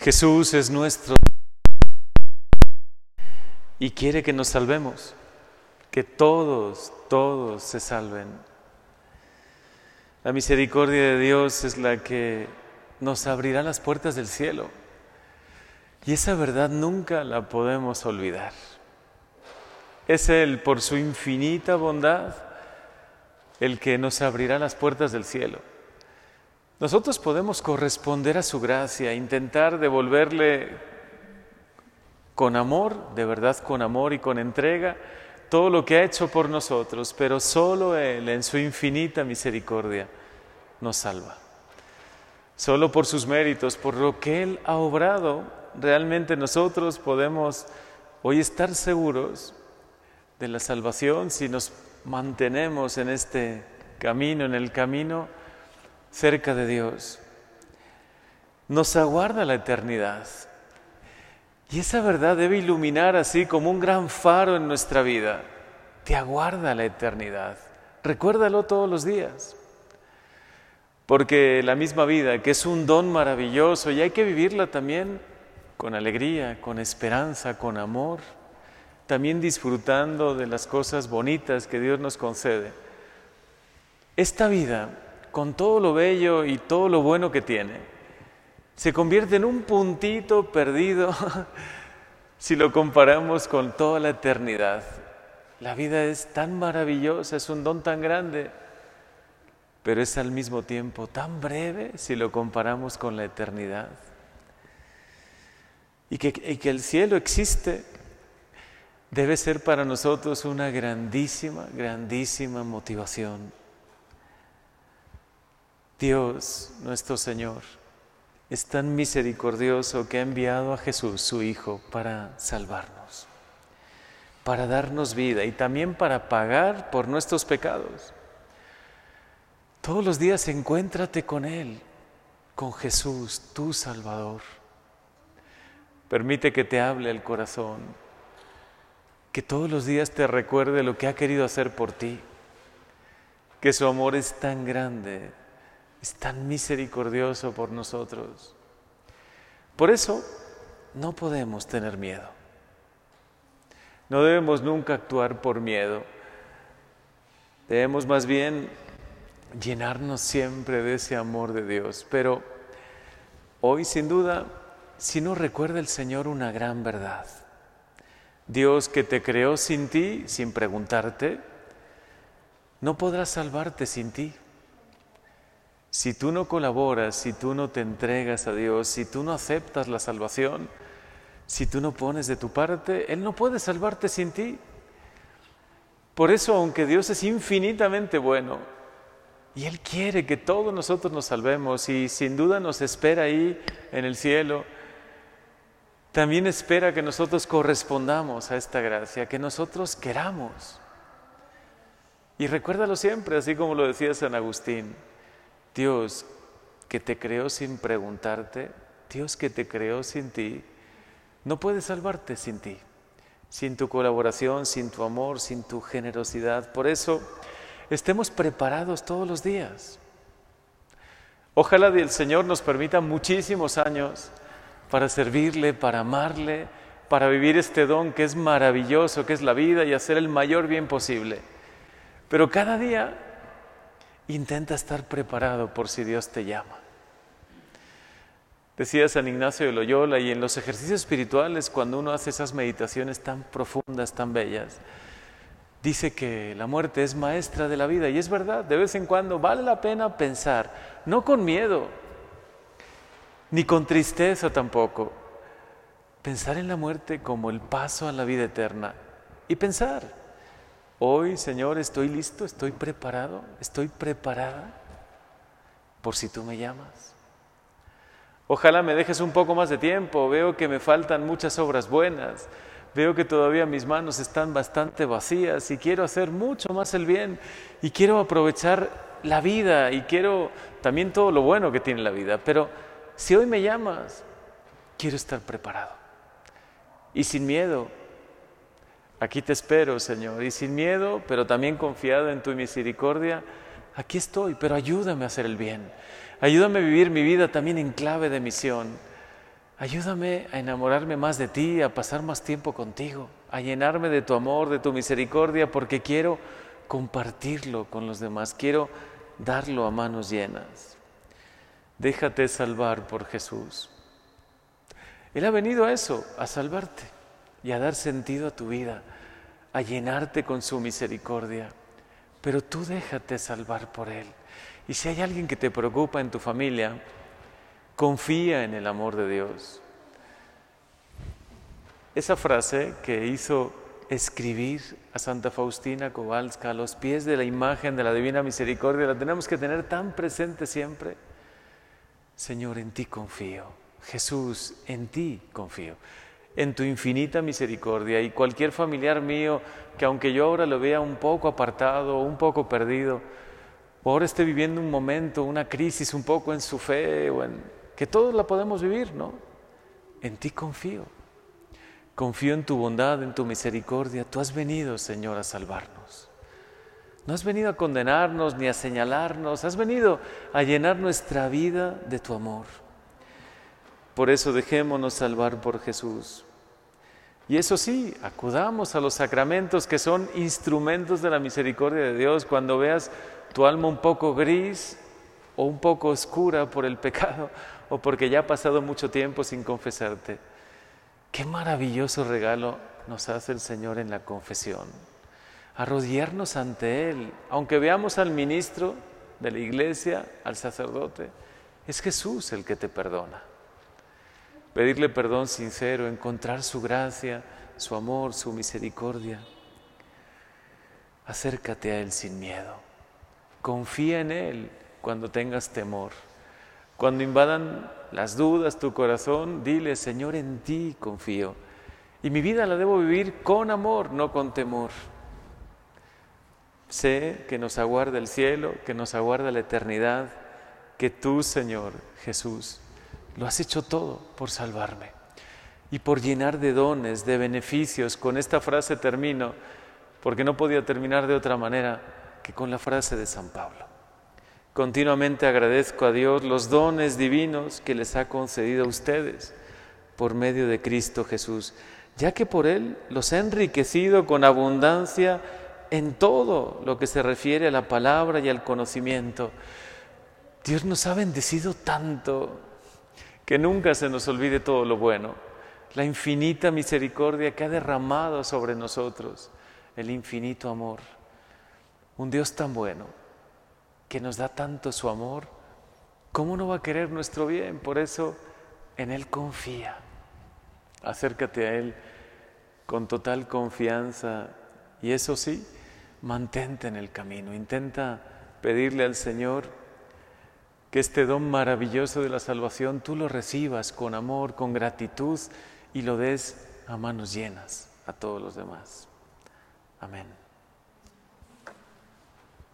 Jesús es nuestro y quiere que nos salvemos, que todos, todos se salven. La misericordia de Dios es la que nos abrirá las puertas del cielo. Y esa verdad nunca la podemos olvidar. Es Él, por su infinita bondad, el que nos abrirá las puertas del cielo. Nosotros podemos corresponder a su gracia, intentar devolverle con amor, de verdad con amor y con entrega, todo lo que ha hecho por nosotros, pero solo Él, en su infinita misericordia, nos salva. Solo por sus méritos, por lo que Él ha obrado, realmente nosotros podemos hoy estar seguros de la salvación si nos mantenemos en este camino, en el camino cerca de Dios. Nos aguarda la eternidad. Y esa verdad debe iluminar así como un gran faro en nuestra vida. Te aguarda la eternidad. Recuérdalo todos los días. Porque la misma vida, que es un don maravilloso y hay que vivirla también con alegría, con esperanza, con amor, también disfrutando de las cosas bonitas que Dios nos concede. Esta vida, con todo lo bello y todo lo bueno que tiene, se convierte en un puntito perdido si lo comparamos con toda la eternidad. La vida es tan maravillosa, es un don tan grande, pero es al mismo tiempo tan breve si lo comparamos con la eternidad. Y que, el cielo existe debe ser para nosotros una grandísima, grandísima motivación. Dios, nuestro Señor, es tan misericordioso que ha enviado a Jesús, su Hijo, para salvarnos, para darnos vida y también para pagar por nuestros pecados. Todos los días encuéntrate con Él, con Jesús, tu Salvador. Permite que te hable el corazón, que todos los días te recuerde lo que ha querido hacer por ti, que su amor es tan grande, es tan misericordioso por nosotros. Por eso no podemos tener miedo. No debemos nunca actuar por miedo. Debemos más bien llenarnos siempre de ese amor de Dios. Pero hoy sin duda, si no recuerda el Señor una gran verdad. Dios que te creó sin ti, sin preguntarte, no podrá salvarte sin ti. Si tú no colaboras, si tú no te entregas a Dios, si tú no aceptas la salvación, si tú no pones de tu parte, Él no puede salvarte sin ti. Por eso, aunque Dios es infinitamente bueno y Él quiere que todos nosotros nos salvemos y sin duda nos espera ahí en el cielo, también espera que nosotros correspondamos a esta gracia, que nosotros queramos. Y recuérdalo siempre, así como lo decía San Agustín. Dios que te creó sin preguntarte, Dios que te creó sin ti, no puede salvarte sin ti, sin tu colaboración, sin tu amor, sin tu generosidad. Por eso, estemos preparados todos los días. Ojalá el Señor nos permita muchísimos años para servirle, para amarle, para vivir este don que es maravilloso, que es la vida y hacer el mayor bien posible. Pero cada día Intenta estar preparado por si Dios te llama. Decía San Ignacio de Loyola, y en los ejercicios espirituales, cuando uno hace esas meditaciones tan profundas, tan bellas, dice que la muerte es maestra de la vida. Y es verdad, de vez en cuando vale la pena pensar, no con miedo, ni con tristeza tampoco, pensar en la muerte como el paso a la vida eterna. Y pensar, Hoy, Señor, estoy listo, estoy preparado, estoy preparada por si tú me llamas. Ojalá me dejes un poco más de tiempo, veo que me faltan muchas obras buenas, veo que todavía mis manos están bastante vacías y quiero hacer mucho más el bien y quiero aprovechar la vida y quiero también todo lo bueno que tiene la vida. Pero si hoy me llamas, quiero estar preparado y sin miedo Aquí te espero, Señor, y sin miedo, pero también confiado en tu misericordia, aquí estoy, pero ayúdame a hacer el bien. Ayúdame a vivir mi vida también en clave de misión. Ayúdame a enamorarme más de ti, a pasar más tiempo contigo, a llenarme de tu amor, de tu misericordia, porque quiero compartirlo con los demás, quiero darlo a manos llenas. Déjate salvar por Jesús. Él ha venido a eso, a salvarte y a dar sentido a tu vida, a llenarte con su misericordia. Pero tú déjate salvar por Él. Y si hay alguien que te preocupa en tu familia, confía en el amor de Dios. Esa frase que hizo escribir a Santa Faustina Kowalska a los pies de la imagen de la Divina Misericordia, la tenemos que tener tan presente siempre. Señor, en ti confío. Jesús, en ti confío. En tu infinita misericordia y cualquier familiar mío que aunque yo ahora lo vea un poco apartado, un poco perdido, o ahora esté viviendo un momento, una crisis un poco en su fe, o en, que todos la podemos vivir, ¿no? En ti confío. Confío en tu bondad, en tu misericordia. Tú has venido, Señor, a salvarnos. No has venido a condenarnos ni a señalarnos, has venido a llenar nuestra vida de tu amor. Por eso dejémonos salvar por Jesús. Y eso sí, acudamos a los sacramentos que son instrumentos de la misericordia de Dios. Cuando veas tu alma un poco gris o un poco oscura por el pecado o porque ya ha pasado mucho tiempo sin confesarte, Qué maravilloso regalo nos hace el Señor en la confesión. Arrodillarnos ante Él, aunque veamos al ministro de la iglesia, al sacerdote, es Jesús el que te perdona. Pedirle perdón sincero, encontrar su gracia, su amor, su misericordia. Acércate a Él sin miedo. Confía en Él cuando tengas temor. Cuando invadan las dudas tu corazón, dile, Señor, en ti confío. Y mi vida la debo vivir con amor, no con temor. Sé que nos aguarda el cielo, que nos aguarda la eternidad, que tú, Señor Jesús, lo has hecho todo por salvarme y por llenar de dones, de beneficios. Con esta frase termino, porque no podía terminar de otra manera que con la frase de San Pablo. Continuamente agradezco a Dios los dones divinos que les ha concedido a ustedes por medio de Cristo Jesús, ya que por Él los ha enriquecido con abundancia en todo lo que se refiere a la palabra y al conocimiento. Dios nos ha bendecido tanto que nunca se nos olvide todo lo bueno, la infinita misericordia que ha derramado sobre nosotros, el infinito amor. Un Dios tan bueno que nos da tanto su amor, ¿cómo no va a querer nuestro bien? Por eso en Él confía. Acércate a Él con total confianza y eso sí, mantente en el camino. Intenta pedirle al Señor que este don maravilloso de la salvación tú lo recibas con amor, con gratitud y lo des a manos llenas a todos los demás. Amén.